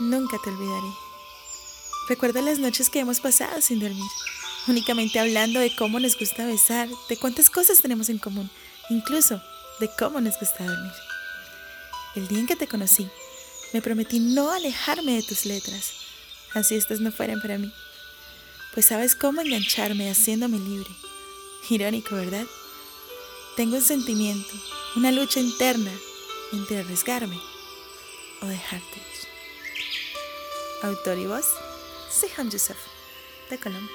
Nunca te olvidaré. Recuerda las noches que hemos pasado sin dormir, únicamente hablando de cómo nos gusta besar, de cuántas cosas tenemos en común, incluso de cómo nos gusta dormir. El día en que te conocí, me prometí no alejarme de tus letras, así estas no fueran para mí, pues sabes cómo engancharme haciéndome libre. Irónico, ¿verdad? Tengo un sentimiento, una lucha interna entre arriesgarme o dejarte ir. او الدوري واس صحة مجسف ده كلام